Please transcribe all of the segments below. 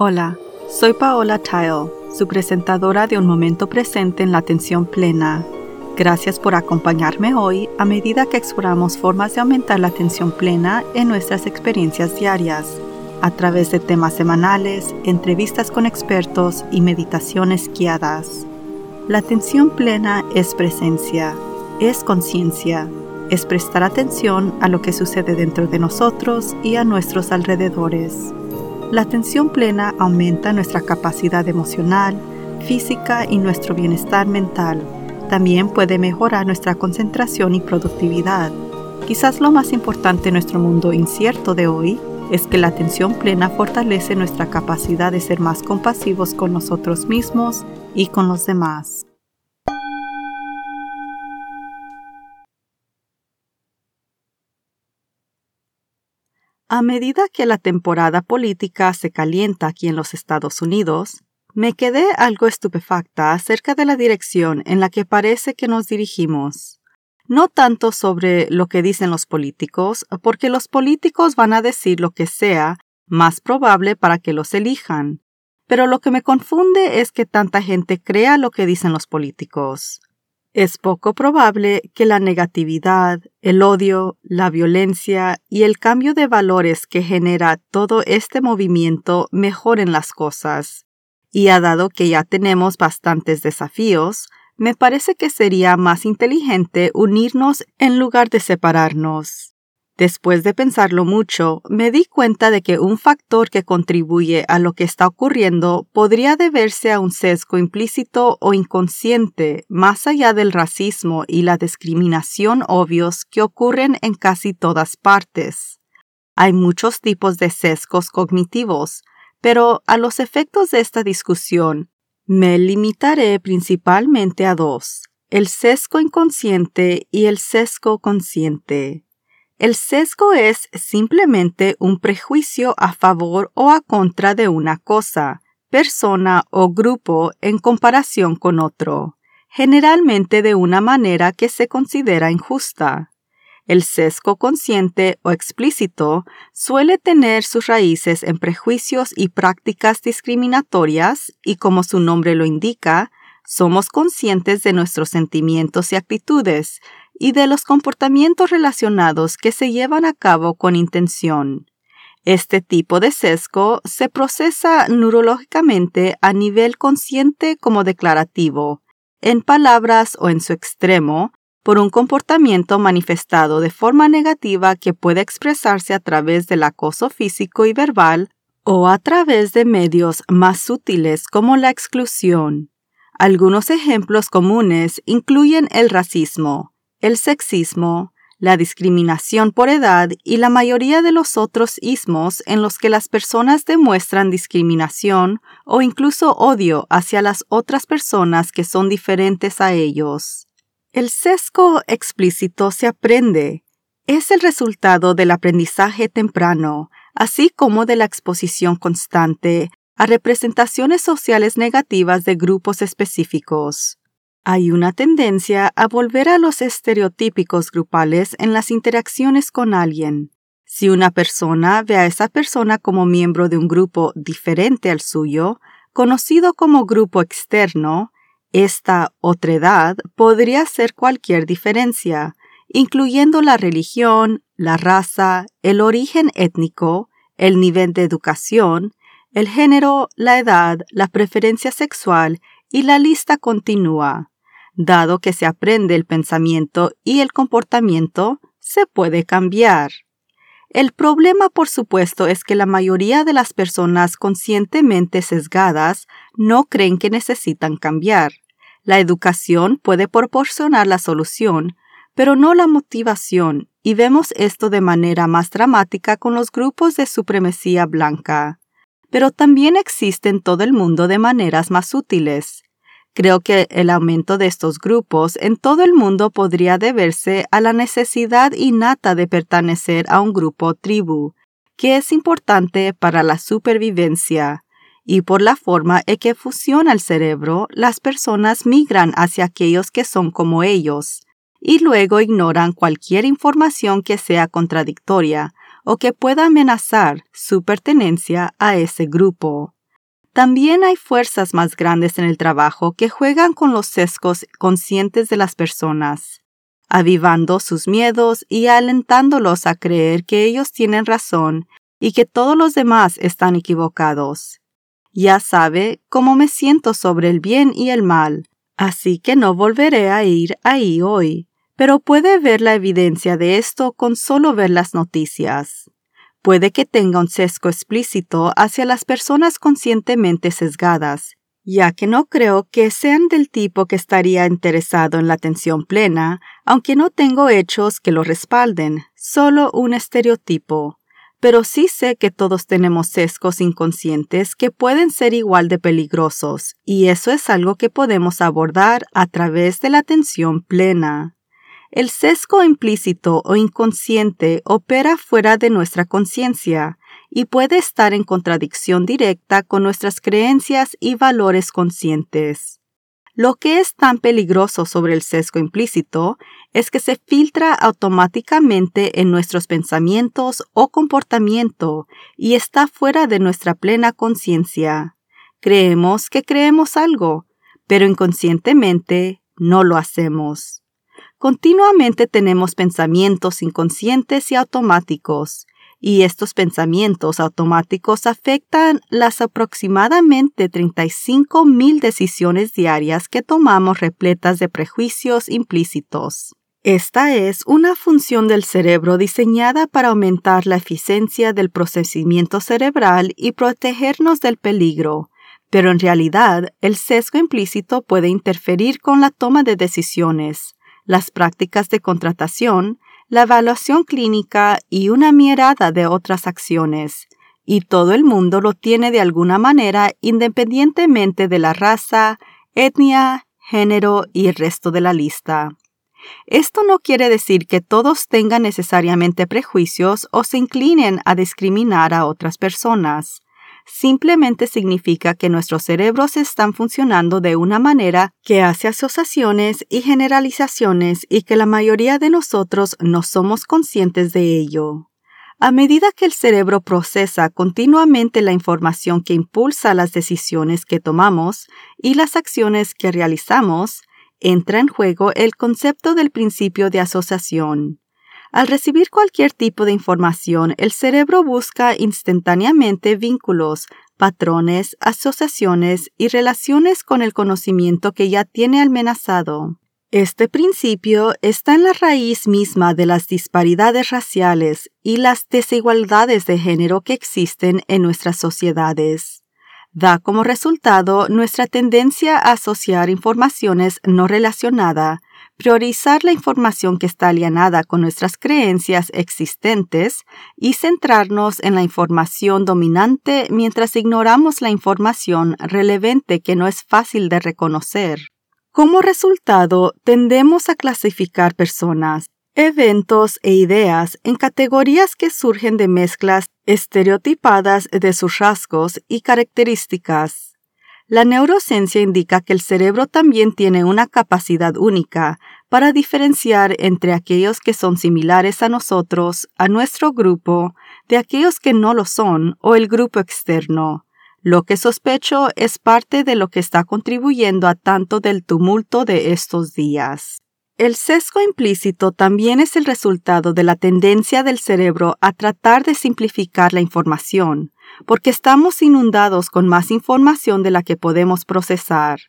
Hola, soy Paola Tile, su presentadora de Un Momento Presente en la Atención Plena. Gracias por acompañarme hoy a medida que exploramos formas de aumentar la atención plena en nuestras experiencias diarias, a través de temas semanales, entrevistas con expertos y meditaciones guiadas. La atención plena es presencia, es conciencia, es prestar atención a lo que sucede dentro de nosotros y a nuestros alrededores. La atención plena aumenta nuestra capacidad emocional, física y nuestro bienestar mental. También puede mejorar nuestra concentración y productividad. Quizás lo más importante en nuestro mundo incierto de hoy es que la atención plena fortalece nuestra capacidad de ser más compasivos con nosotros mismos y con los demás. A medida que la temporada política se calienta aquí en los Estados Unidos, me quedé algo estupefacta acerca de la dirección en la que parece que nos dirigimos. No tanto sobre lo que dicen los políticos, porque los políticos van a decir lo que sea más probable para que los elijan. Pero lo que me confunde es que tanta gente crea lo que dicen los políticos. Es poco probable que la negatividad, el odio, la violencia y el cambio de valores que genera todo este movimiento mejoren las cosas. Y ha dado que ya tenemos bastantes desafíos, me parece que sería más inteligente unirnos en lugar de separarnos. Después de pensarlo mucho, me di cuenta de que un factor que contribuye a lo que está ocurriendo podría deberse a un sesgo implícito o inconsciente, más allá del racismo y la discriminación obvios que ocurren en casi todas partes. Hay muchos tipos de sesgos cognitivos, pero a los efectos de esta discusión, me limitaré principalmente a dos, el sesgo inconsciente y el sesgo consciente. El sesgo es simplemente un prejuicio a favor o a contra de una cosa, persona o grupo en comparación con otro, generalmente de una manera que se considera injusta. El sesgo consciente o explícito suele tener sus raíces en prejuicios y prácticas discriminatorias y como su nombre lo indica, somos conscientes de nuestros sentimientos y actitudes y de los comportamientos relacionados que se llevan a cabo con intención. Este tipo de sesgo se procesa neurológicamente a nivel consciente como declarativo, en palabras o en su extremo, por un comportamiento manifestado de forma negativa que puede expresarse a través del acoso físico y verbal o a través de medios más sutiles como la exclusión. Algunos ejemplos comunes incluyen el racismo, el sexismo, la discriminación por edad y la mayoría de los otros ismos en los que las personas demuestran discriminación o incluso odio hacia las otras personas que son diferentes a ellos. El sesgo explícito se aprende. Es el resultado del aprendizaje temprano, así como de la exposición constante a representaciones sociales negativas de grupos específicos. Hay una tendencia a volver a los estereotípicos grupales en las interacciones con alguien. Si una persona ve a esa persona como miembro de un grupo diferente al suyo, conocido como grupo externo, esta otredad podría ser cualquier diferencia, incluyendo la religión, la raza, el origen étnico, el nivel de educación, el género, la edad, la preferencia sexual y la lista continúa. Dado que se aprende el pensamiento y el comportamiento, se puede cambiar. El problema, por supuesto, es que la mayoría de las personas conscientemente sesgadas no creen que necesitan cambiar. La educación puede proporcionar la solución, pero no la motivación, y vemos esto de manera más dramática con los grupos de supremacía blanca. Pero también existe en todo el mundo de maneras más útiles. Creo que el aumento de estos grupos en todo el mundo podría deberse a la necesidad innata de pertenecer a un grupo o tribu, que es importante para la supervivencia, y por la forma en que fusiona el cerebro, las personas migran hacia aquellos que son como ellos, y luego ignoran cualquier información que sea contradictoria o que pueda amenazar su pertenencia a ese grupo. También hay fuerzas más grandes en el trabajo que juegan con los sesgos conscientes de las personas, avivando sus miedos y alentándolos a creer que ellos tienen razón y que todos los demás están equivocados. Ya sabe cómo me siento sobre el bien y el mal, así que no volveré a ir ahí hoy, pero puede ver la evidencia de esto con solo ver las noticias. Puede que tenga un sesgo explícito hacia las personas conscientemente sesgadas, ya que no creo que sean del tipo que estaría interesado en la atención plena, aunque no tengo hechos que lo respalden, solo un estereotipo. Pero sí sé que todos tenemos sesgos inconscientes que pueden ser igual de peligrosos, y eso es algo que podemos abordar a través de la atención plena. El sesgo implícito o inconsciente opera fuera de nuestra conciencia y puede estar en contradicción directa con nuestras creencias y valores conscientes. Lo que es tan peligroso sobre el sesgo implícito es que se filtra automáticamente en nuestros pensamientos o comportamiento y está fuera de nuestra plena conciencia. Creemos que creemos algo, pero inconscientemente no lo hacemos. Continuamente tenemos pensamientos inconscientes y automáticos, y estos pensamientos automáticos afectan las aproximadamente 35 mil decisiones diarias que tomamos repletas de prejuicios implícitos. Esta es una función del cerebro diseñada para aumentar la eficiencia del procesamiento cerebral y protegernos del peligro, pero en realidad el sesgo implícito puede interferir con la toma de decisiones, las prácticas de contratación, la evaluación clínica y una mirada de otras acciones, y todo el mundo lo tiene de alguna manera independientemente de la raza, etnia, género y el resto de la lista. Esto no quiere decir que todos tengan necesariamente prejuicios o se inclinen a discriminar a otras personas simplemente significa que nuestros cerebros están funcionando de una manera que hace asociaciones y generalizaciones y que la mayoría de nosotros no somos conscientes de ello. A medida que el cerebro procesa continuamente la información que impulsa las decisiones que tomamos y las acciones que realizamos, entra en juego el concepto del principio de asociación. Al recibir cualquier tipo de información, el cerebro busca instantáneamente vínculos, patrones, asociaciones y relaciones con el conocimiento que ya tiene amenazado. Este principio está en la raíz misma de las disparidades raciales y las desigualdades de género que existen en nuestras sociedades. Da como resultado nuestra tendencia a asociar informaciones no relacionadas priorizar la información que está alienada con nuestras creencias existentes y centrarnos en la información dominante mientras ignoramos la información relevante que no es fácil de reconocer. Como resultado, tendemos a clasificar personas, eventos e ideas en categorías que surgen de mezclas estereotipadas de sus rasgos y características. La neurociencia indica que el cerebro también tiene una capacidad única para diferenciar entre aquellos que son similares a nosotros, a nuestro grupo, de aquellos que no lo son o el grupo externo. Lo que sospecho es parte de lo que está contribuyendo a tanto del tumulto de estos días. El sesgo implícito también es el resultado de la tendencia del cerebro a tratar de simplificar la información, porque estamos inundados con más información de la que podemos procesar.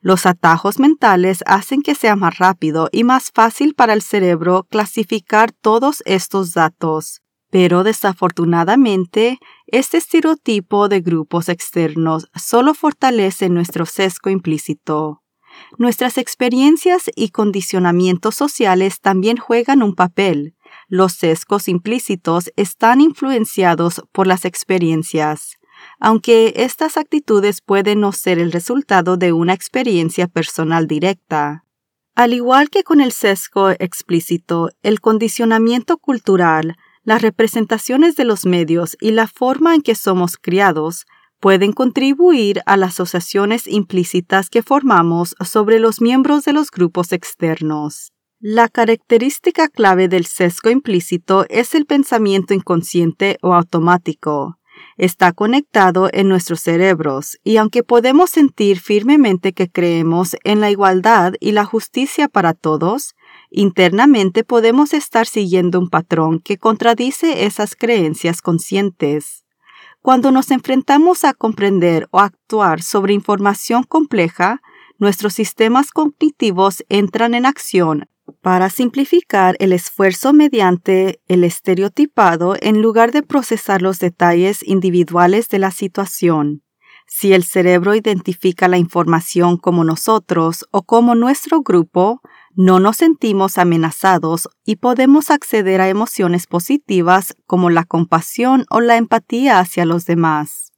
Los atajos mentales hacen que sea más rápido y más fácil para el cerebro clasificar todos estos datos. Pero desafortunadamente, este estereotipo de grupos externos solo fortalece nuestro sesgo implícito. Nuestras experiencias y condicionamientos sociales también juegan un papel, los sesgos implícitos están influenciados por las experiencias, aunque estas actitudes pueden no ser el resultado de una experiencia personal directa. Al igual que con el sesgo explícito, el condicionamiento cultural, las representaciones de los medios y la forma en que somos criados pueden contribuir a las asociaciones implícitas que formamos sobre los miembros de los grupos externos. La característica clave del sesgo implícito es el pensamiento inconsciente o automático. está conectado en nuestros cerebros y aunque podemos sentir firmemente que creemos en la igualdad y la justicia para todos, internamente podemos estar siguiendo un patrón que contradice esas creencias conscientes. Cuando nos enfrentamos a comprender o actuar sobre información compleja, nuestros sistemas cognitivos entran en acción para simplificar el esfuerzo mediante el estereotipado en lugar de procesar los detalles individuales de la situación. Si el cerebro identifica la información como nosotros o como nuestro grupo, no nos sentimos amenazados y podemos acceder a emociones positivas como la compasión o la empatía hacia los demás.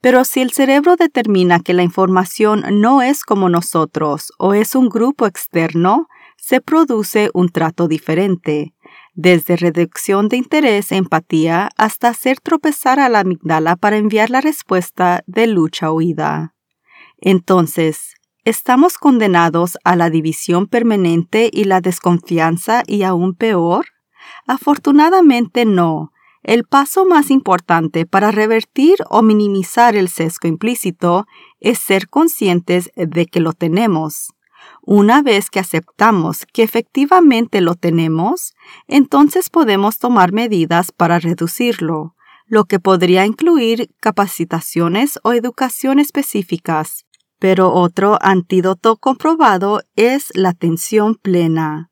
Pero si el cerebro determina que la información no es como nosotros o es un grupo externo, se produce un trato diferente, desde reducción de interés e empatía hasta hacer tropezar a la amígdala para enviar la respuesta de lucha-huida. Entonces, ¿estamos condenados a la división permanente y la desconfianza y aún peor? Afortunadamente no. El paso más importante para revertir o minimizar el sesgo implícito es ser conscientes de que lo tenemos. Una vez que aceptamos que efectivamente lo tenemos, entonces podemos tomar medidas para reducirlo, lo que podría incluir capacitaciones o educación específicas. Pero otro antídoto comprobado es la atención plena.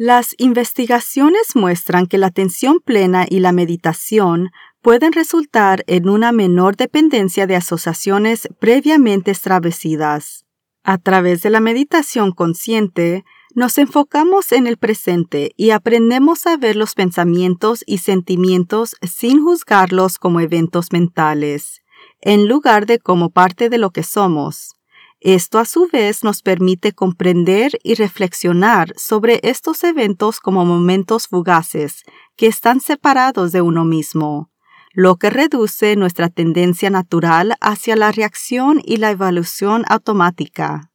Las investigaciones muestran que la atención plena y la meditación pueden resultar en una menor dependencia de asociaciones previamente establecidas. A través de la meditación consciente, nos enfocamos en el presente y aprendemos a ver los pensamientos y sentimientos sin juzgarlos como eventos mentales, en lugar de como parte de lo que somos. Esto a su vez nos permite comprender y reflexionar sobre estos eventos como momentos fugaces que están separados de uno mismo lo que reduce nuestra tendencia natural hacia la reacción y la evaluación automática.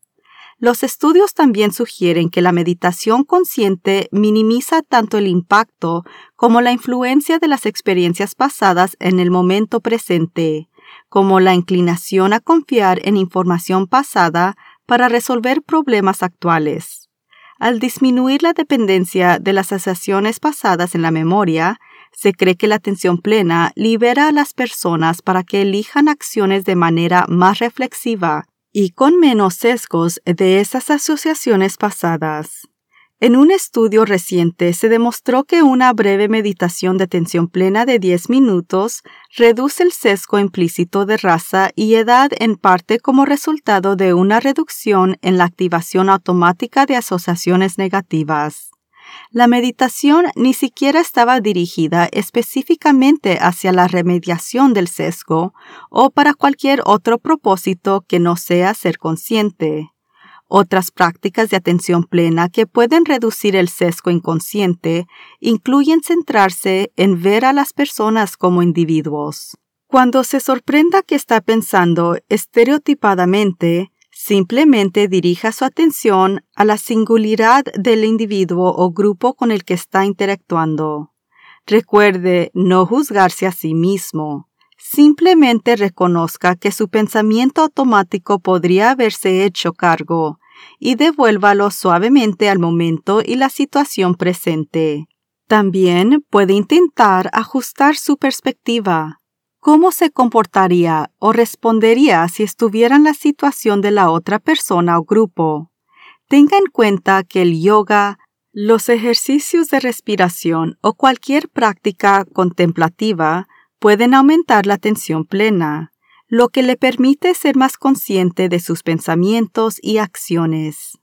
Los estudios también sugieren que la meditación consciente minimiza tanto el impacto como la influencia de las experiencias pasadas en el momento presente, como la inclinación a confiar en información pasada para resolver problemas actuales. Al disminuir la dependencia de las asociaciones pasadas en la memoria, se cree que la atención plena libera a las personas para que elijan acciones de manera más reflexiva y con menos sesgos de esas asociaciones pasadas. En un estudio reciente se demostró que una breve meditación de atención plena de 10 minutos reduce el sesgo implícito de raza y edad en parte como resultado de una reducción en la activación automática de asociaciones negativas. La meditación ni siquiera estaba dirigida específicamente hacia la remediación del sesgo o para cualquier otro propósito que no sea ser consciente. Otras prácticas de atención plena que pueden reducir el sesgo inconsciente incluyen centrarse en ver a las personas como individuos. Cuando se sorprenda que está pensando estereotipadamente, Simplemente dirija su atención a la singularidad del individuo o grupo con el que está interactuando. Recuerde no juzgarse a sí mismo. Simplemente reconozca que su pensamiento automático podría haberse hecho cargo y devuélvalo suavemente al momento y la situación presente. También puede intentar ajustar su perspectiva. ¿Cómo se comportaría o respondería si estuviera en la situación de la otra persona o grupo? Tenga en cuenta que el yoga, los ejercicios de respiración o cualquier práctica contemplativa pueden aumentar la atención plena, lo que le permite ser más consciente de sus pensamientos y acciones.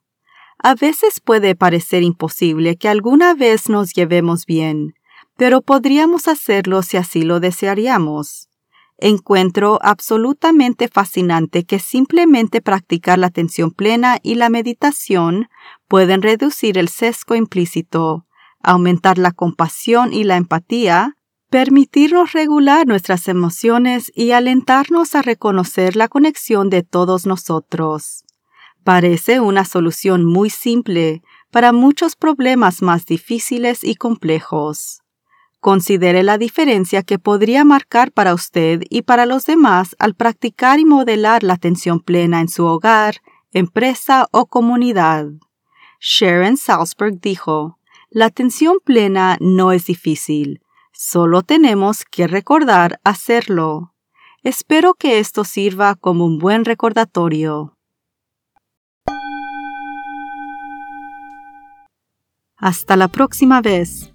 A veces puede parecer imposible que alguna vez nos llevemos bien, pero podríamos hacerlo si así lo desearíamos. Encuentro absolutamente fascinante que simplemente practicar la atención plena y la meditación pueden reducir el sesgo implícito, aumentar la compasión y la empatía, permitirnos regular nuestras emociones y alentarnos a reconocer la conexión de todos nosotros. Parece una solución muy simple para muchos problemas más difíciles y complejos. Considere la diferencia que podría marcar para usted y para los demás al practicar y modelar la atención plena en su hogar, empresa o comunidad. Sharon Salzberg dijo, La atención plena no es difícil, solo tenemos que recordar hacerlo. Espero que esto sirva como un buen recordatorio. Hasta la próxima vez.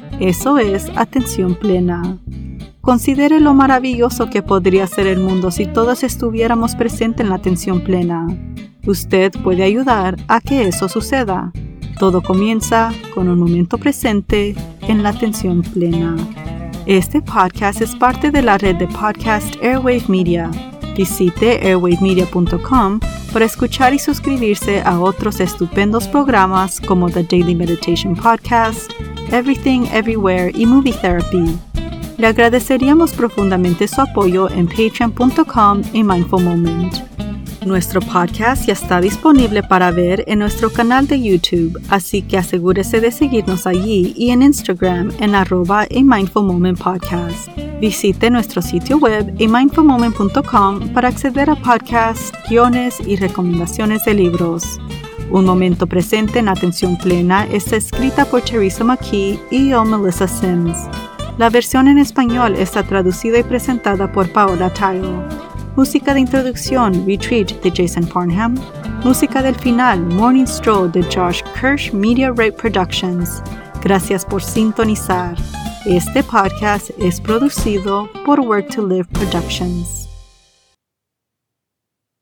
eso es atención plena. Considere lo maravilloso que podría ser el mundo si todos estuviéramos presentes en la atención plena. Usted puede ayudar a que eso suceda. Todo comienza con un momento presente en la atención plena. Este podcast es parte de la red de podcast Airwave Media. Visite airwavemedia.com para escuchar y suscribirse a otros estupendos programas como The Daily Meditation Podcast, Everything Everywhere y Movie Therapy. Le agradeceríamos profundamente su apoyo en patreon.com y Mindful Moment. Nuestro podcast ya está disponible para ver en nuestro canal de YouTube, así que asegúrese de seguirnos allí y en Instagram en arroba a Mindful Moment Podcast. Visite nuestro sitio web amindfulmoment.com para acceder a podcasts, guiones y recomendaciones de libros. Un momento presente en atención plena está escrita por Teresa McKee y yo, Melissa Sims. La versión en español está traducida y presentada por Paola Tayo. Música de introducción Retreat de Jason Farnham. Música del final Morning Stroll de Josh Kirsch Media Rate Productions. Gracias por sintonizar. Este podcast es producido por Work to Live Productions.